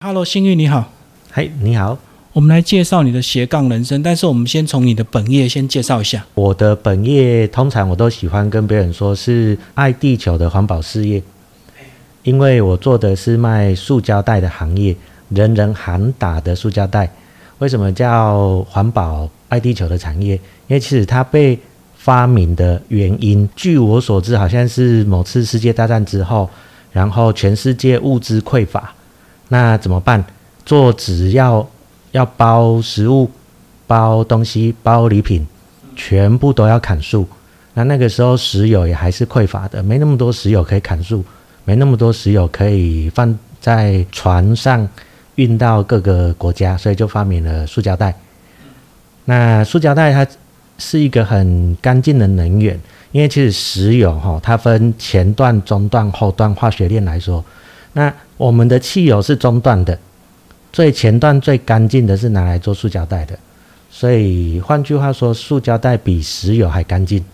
Hello，幸运你好，嗨，你好，我们来介绍你的斜杠人生，但是我们先从你的本业先介绍一下。我的本业通常我都喜欢跟别人说是爱地球的环保事业，因为我做的是卖塑胶袋的行业，人人喊打的塑胶袋。为什么叫环保爱地球的产业？因为其实它被发明的原因，据我所知，好像是某次世界大战之后，然后全世界物资匮乏。那怎么办？做纸要要包食物、包东西、包礼品，全部都要砍树。那那个时候石油也还是匮乏的，没那么多石油可以砍树，没那么多石油可以放在船上运到各个国家，所以就发明了塑胶袋。那塑胶袋它是一个很干净的能源，因为其实石油哈，它分前段、中段、后段化学链来说。那我们的汽油是中段的，最前段最干净的是拿来做塑胶袋的，所以换句话说，塑胶袋比石油还干净。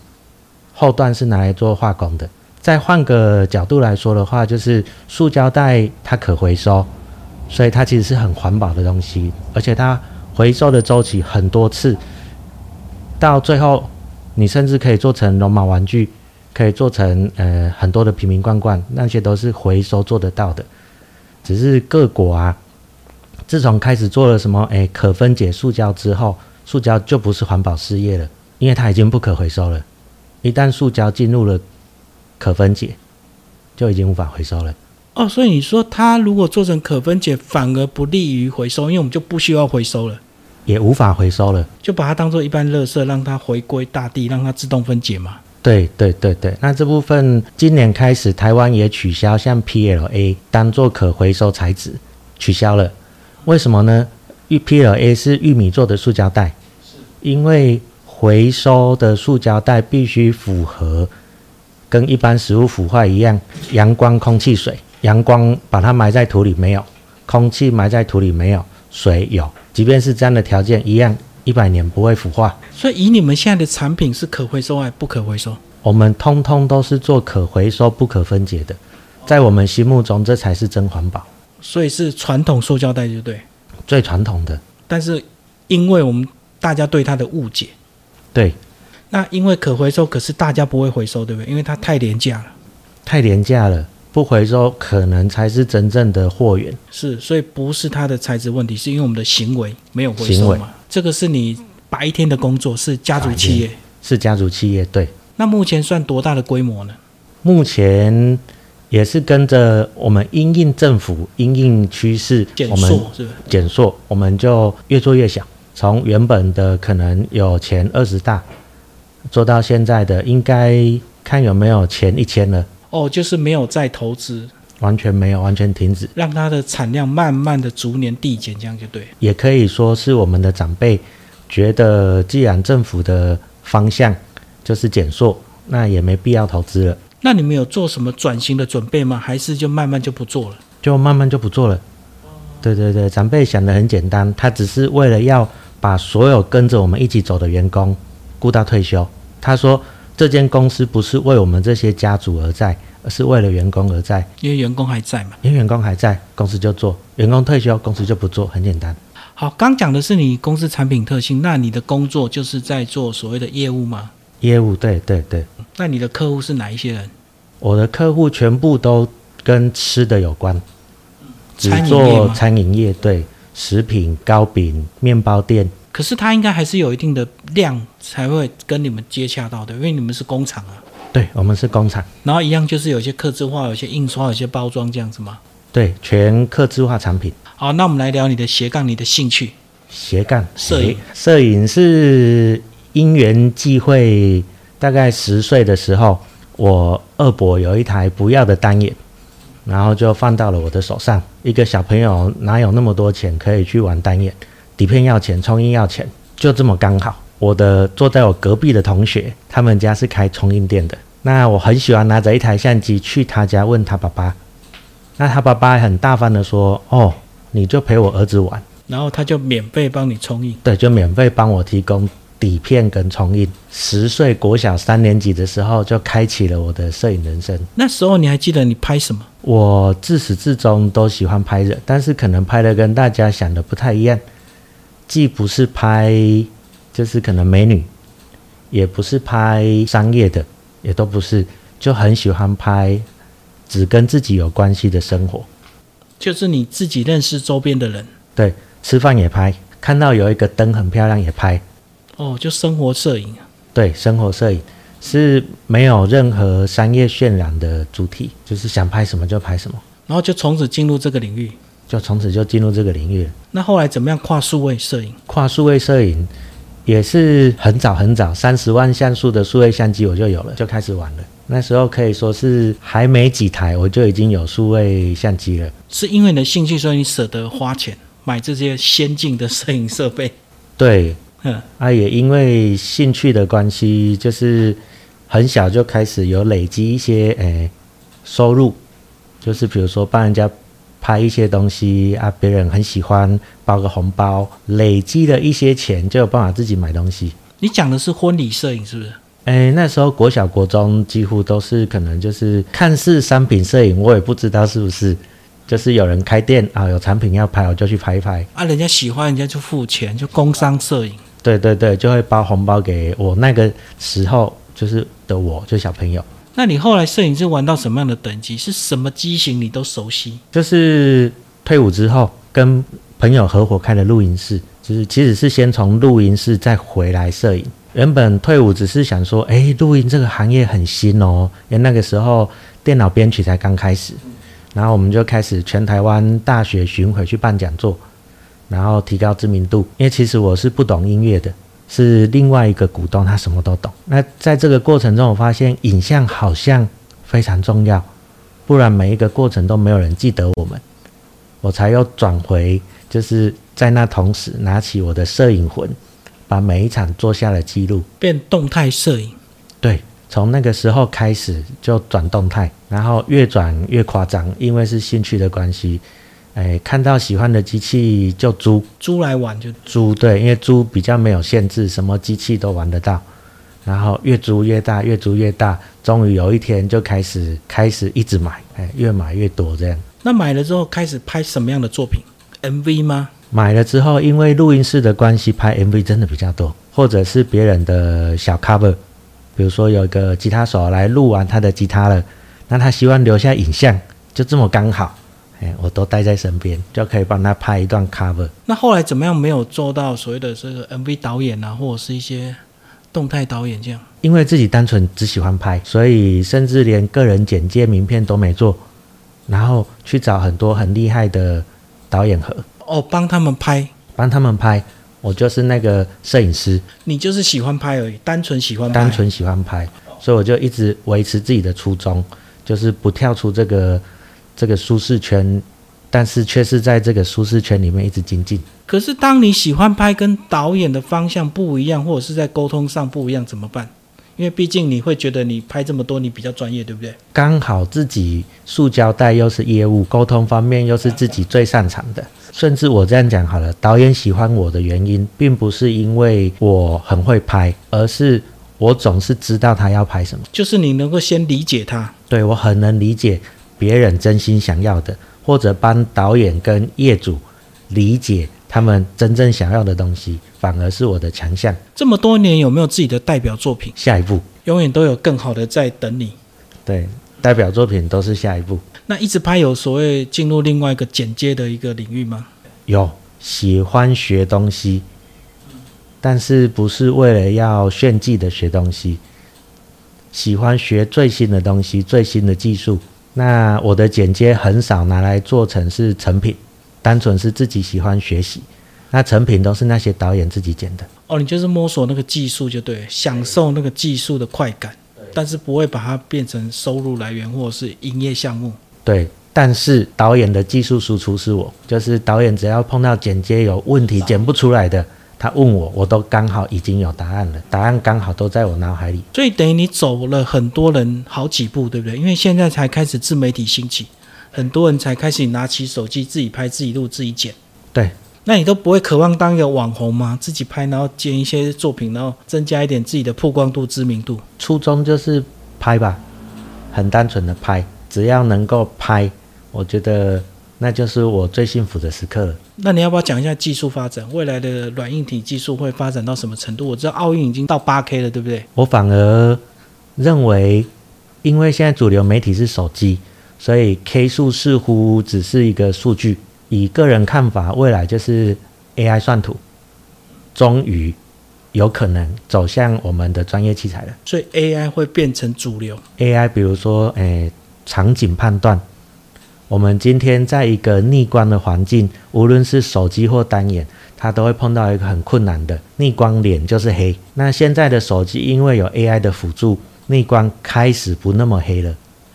后段是拿来做化工的。再换个角度来说的话，就是塑胶袋它可回收，所以它其实是很环保的东西，而且它回收的周期很多次，到最后你甚至可以做成绒毛玩具。可以做成呃很多的瓶瓶罐罐，那些都是回收做得到的。只是各国啊，自从开始做了什么诶可分解塑胶之后，塑胶就不是环保事业了，因为它已经不可回收了。一旦塑胶进入了可分解，就已经无法回收了。哦，所以你说它如果做成可分解，反而不利于回收，因为我们就不需要回收了，也无法回收了，就把它当做一般垃圾，让它回归大地，让它自动分解嘛。对对对对，那这部分今年开始，台湾也取消像 PLA 当做可回收材质，取消了。为什么呢？玉 PLA 是玉米做的塑胶袋，因为回收的塑胶袋必须符合跟一般食物腐坏一样，阳光、空气、水。阳光把它埋在土里没有，空气埋在土里没有，水有。即便是这样的条件一样。一百年不会腐化，所以以你们现在的产品是可回收还是不可回收？我们通通都是做可回收、不可分解的，在我们心目中，这才是真环保。所以是传统塑胶袋，就对，最传统的。但是因为我们大家对它的误解，对，那因为可回收，可是大家不会回收，对不对？因为它太廉价了，太廉价了。不回收可能才是真正的货源，是，所以不是它的材质问题，是因为我们的行为没有回收嘛？这个是你白天的工作，是家族企业，是家族企业，对。那目前算多大的规模呢？目前也是跟着我们因应政府因应趋势，减缩是减缩，我们就越做越小，从原本的可能有前二十大，做到现在的应该看有没有前一千了。哦，就是没有再投资，完全没有，完全停止，让它的产量慢慢的逐年递减，这样就对。也可以说是我们的长辈觉得，既然政府的方向就是减缩，那也没必要投资了。那你们有做什么转型的准备吗？还是就慢慢就不做了？就慢慢就不做了。对对对，长辈想的很简单，他只是为了要把所有跟着我们一起走的员工顾到退休。他说。这间公司不是为我们这些家族而在，而是为了员工而在。因为员工还在嘛？因为员工还在，公司就做；员工退休，公司就不做，很简单。好，刚讲的是你公司产品特性，那你的工作就是在做所谓的业务吗？业务，对对对。那你的客户是哪一些人？我的客户全部都跟吃的有关，只做餐饮业，对，食品、糕饼、面包店。可是他应该还是有一定的量才会跟你们接洽到的，因为你们是工厂啊。对，我们是工厂。然后一样就是有些刻字化、有些印刷、有些包装这样子吗？对，全刻字化产品。好，那我们来聊你的斜杠，你的兴趣。斜杠摄影，摄影是因缘际会。大概十岁的时候，我二伯有一台不要的单眼，然后就放到了我的手上。一个小朋友哪有那么多钱可以去玩单眼？底片要钱，冲印要钱，就这么刚好。我的坐在我隔壁的同学，他们家是开冲印店的。那我很喜欢拿着一台相机去他家问他爸爸，那他爸爸很大方的说：“哦，你就陪我儿子玩。”然后他就免费帮你冲印。对，就免费帮我提供底片跟冲印。十岁国小三年级的时候就开启了我的摄影人生。那时候你还记得你拍什么？我自始至终都喜欢拍人，但是可能拍的跟大家想的不太一样，既不是拍就是可能美女，也不是拍商业的，也都不是，就很喜欢拍只跟自己有关系的生活。就是你自己认识周边的人，对，吃饭也拍，看到有一个灯很漂亮也拍。哦，就生活摄影啊。对，生活摄影是没有任何商业渲染的主体，就是想拍什么就拍什么，然后就从此进入这个领域。就从此就进入这个领域了。那后来怎么样跨数位摄影？跨数位摄影也是很早很早，三十万像素的数位相机我就有了，就开始玩了。那时候可以说是还没几台，我就已经有数位相机了。是因为你的兴趣，所以你舍得花钱买这些先进的摄影设备。对，嗯，啊，也因为兴趣的关系，就是很小就开始有累积一些诶收入，就是比如说帮人家拍一些东西啊，别人很喜欢，包个红包，累积了一些钱，就有办法自己买东西。你讲的是婚礼摄影是不是？诶，那时候国小国中几乎都是可能就是看似商品摄影，我也不知道是不是，就是有人开店啊，有产品要拍，我就去拍一拍。啊，人家喜欢，人家就付钱，就工商摄影。对对对，就会包红包给我那个时候就是的我，就小朋友。那你后来摄影是玩到什么样的等级？是什么机型你都熟悉？就是退伍之后跟朋友合伙开的录音室，就是其实是先从录音室再回来摄影。原本退伍只是想说，哎，录音这个行业很新哦，因为那个时候电脑编曲才刚开始，然后我们就开始全台湾大学巡回去办讲座，然后提高知名度。因为其实我是不懂音乐的，是另外一个股东，他什么都懂。那在这个过程中，我发现影像好像非常重要，不然每一个过程都没有人记得我们，我才又转回，就是在那同时拿起我的摄影魂。把每一场做下了记录，变动态摄影。对，从那个时候开始就转动态，然后越转越夸张，因为是兴趣的关系。哎，看到喜欢的机器就租，租来玩就租。对，因为租比较没有限制，什么机器都玩得到。然后越租越大，越租越大，终于有一天就开始开始一直买，哎，越买越多这样。那买了之后开始拍什么样的作品？MV 吗？买了之后，因为录音室的关系，拍 MV 真的比较多，或者是别人的小 cover，比如说有一个吉他手来录完他的吉他了，那他希望留下影像，就这么刚好，哎，我都带在身边，就可以帮他拍一段 cover。那后来怎么样没有做到所谓的这个 MV 导演啊，或者是一些动态导演这样？因为自己单纯只喜欢拍，所以甚至连个人简介名片都没做，然后去找很多很厉害的导演和。哦，帮他们拍，帮他们拍，我就是那个摄影师。你就是喜欢拍而已，单纯喜欢，单纯喜欢拍，所以我就一直维持自己的初衷，就是不跳出这个这个舒适圈，但是却是在这个舒适圈里面一直精进。可是当你喜欢拍跟导演的方向不一样，或者是在沟通上不一样，怎么办？因为毕竟你会觉得你拍这么多，你比较专业，对不对？刚好自己塑胶带又是业务沟通方面又是自己最擅长的。甚至我这样讲好了，导演喜欢我的原因，并不是因为我很会拍，而是我总是知道他要拍什么。就是你能够先理解他，对我很能理解别人真心想要的，或者帮导演跟业主理解他们真正想要的东西，反而是我的强项。这么多年有没有自己的代表作品？下一步永远都有更好的在等你。对，代表作品都是下一步。那一直拍有所谓进入另外一个剪接的一个领域吗？有喜欢学东西，但是不是为了要炫技的学东西，喜欢学最新的东西、最新的技术。那我的剪接很少拿来做成是成品，单纯是自己喜欢学习。那成品都是那些导演自己剪的。哦，你就是摸索那个技术就对，享受那个技术的快感，但是不会把它变成收入来源或者是营业项目。对。但是导演的技术输出是我，就是导演只要碰到剪接有问题剪不出来的，他问我，我都刚好已经有答案了，答案刚好都在我脑海里。所以等于你走了很多人好几步，对不对？因为现在才开始自媒体兴起，很多人才开始拿起手机自己拍、自己录、自己剪。对。那你都不会渴望当一个网红吗？自己拍，然后剪一些作品，然后增加一点自己的曝光度、知名度。初衷就是拍吧，很单纯的拍，只要能够拍，我觉得那就是我最幸福的时刻。那你要不要讲一下技术发展？未来的软硬体技术会发展到什么程度？我知道奥运已经到八 K 了，对不对？我反而认为，因为现在主流媒体是手机，所以 K 数似乎只是一个数据。以个人看法，未来就是 AI 算图，终于有可能走向我们的专业器材了。所以 AI 会变成主流。AI，比如说，诶，场景判断。我们今天在一个逆光的环境，无论是手机或单眼，它都会碰到一个很困难的逆光脸，就是黑。那现在的手机因为有 AI 的辅助，逆光开始不那么黑了，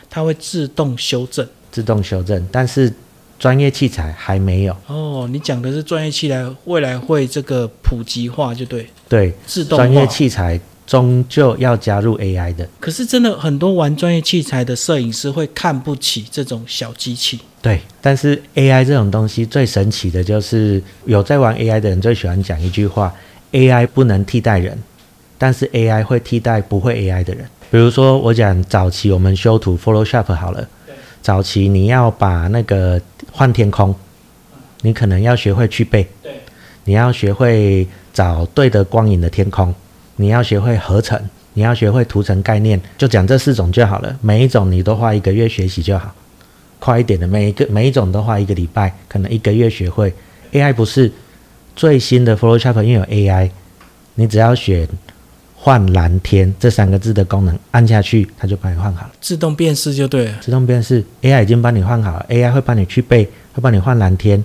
它会自动修正。自动修正。但是专业器材还没有。哦，你讲的是专业器材未来会这个普及化，就对，对，自动。专业器材终究要加入 AI 的。可是真的很多玩专业器材的摄影师会看不起这种小机器。对，但是 AI 这种东西最神奇的就是，有在玩 AI 的人最喜欢讲一句话：AI 不能替代人，但是 AI 会替代不会 AI 的人。比如说，我讲早期我们修图 Photoshop 好了，早期你要把那个换天空，你可能要学会去背，对，你要学会找对的光影的天空，你要学会合成，你要学会图层概念，就讲这四种就好了。每一种你都花一个月学习就好，快一点的每一个每一种都花一个礼拜，可能一个月学会。AI 不是最新的 Photoshop，因为有 AI，你只要选换蓝天这三个字的功能，按下去它就帮你换好了。自动辨识就对了。自动辨识，AI 已经帮你换好了，AI 会帮你去背，会帮你换蓝天，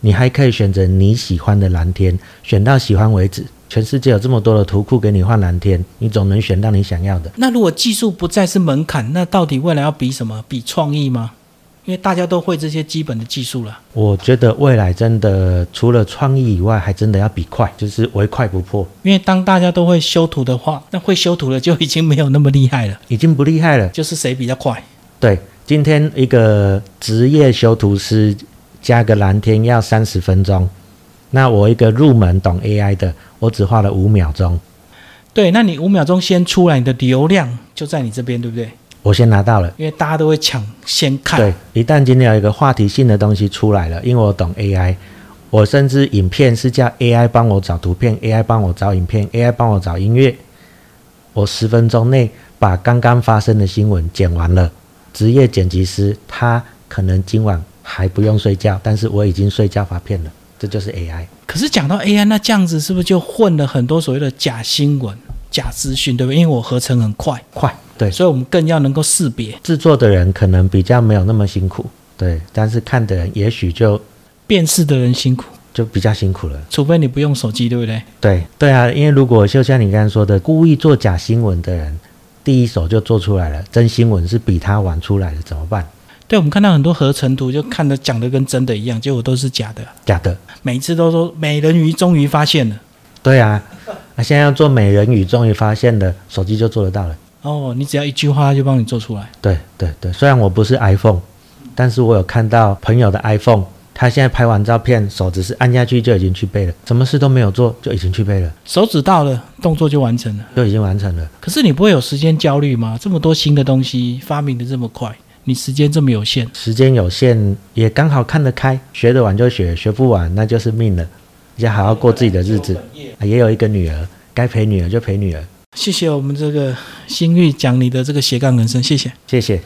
你还可以选择你喜欢的蓝天，选到喜欢为止。全世界有这么多的图库给你换蓝天，你总能选到你想要的。那如果技术不再是门槛，那到底未来要比什么？比创意吗？因为大家都会这些基本的技术了。我觉得未来真的除了创意以外，还真的要比快，就是唯快不破。因为当大家都会修图的话，那会修图的就已经没有那么厉害了，已经不厉害了。就是谁比较快。对，今天一个职业修图师加个蓝天要三十分钟，那我一个入门懂 AI 的，我只花了五秒钟，对，那你五秒钟先出来，你的流量就在你这边，对不对？我先拿到了。因为大家都会抢先看。对，一旦今天有一个话题性的东西出来了，因为我懂 AI，我甚至影片是叫 AI 帮我找图片，AI 帮我找影片，AI 帮我找音乐，我十分钟内把刚刚发生的新闻剪完了。职业剪辑师他可能今晚还不用睡觉，但是我已经睡觉发片了，这就是 AI。可是讲到 AI，那这样子是不是就混了很多所谓的假新闻、假资讯，对不对？因为我合成很快，快，对，所以我们更要能够识别。制作的人可能比较没有那么辛苦，对，但是看的人也许就辨识的人辛苦，就比较辛苦了。除非你不用手机，对不对？对对啊，因为如果就像你刚才说的，故意做假新闻的人，第一手就做出来了，真新闻是比他晚出来的，怎么办？对，我们看到很多合成图，就看的讲的跟真的一样，结果都是假的。假的。每一次都说美人鱼终于发现了，对啊，那现在要做美人鱼，终于发现了，手机就做得到了。哦，你只要一句话，它就帮你做出来。对对对，虽然我不是 iPhone，但是我有看到朋友的 iPhone，他现在拍完照片，手只是按下去就已经去背了，什么事都没有做就已经去背了，手指到了，动作就完成了。就已经完成了。可是你不会有时间焦虑吗？这么多新的东西发明的这么快，你时间这么有限，时间有限，也刚好看得开，学得完就学，学不完那就是命了，要好好过自己的日子。啊也有一个女儿，该陪女儿就陪女儿。谢谢我们这个新玉讲你的这个斜杠人生，谢谢。谢谢。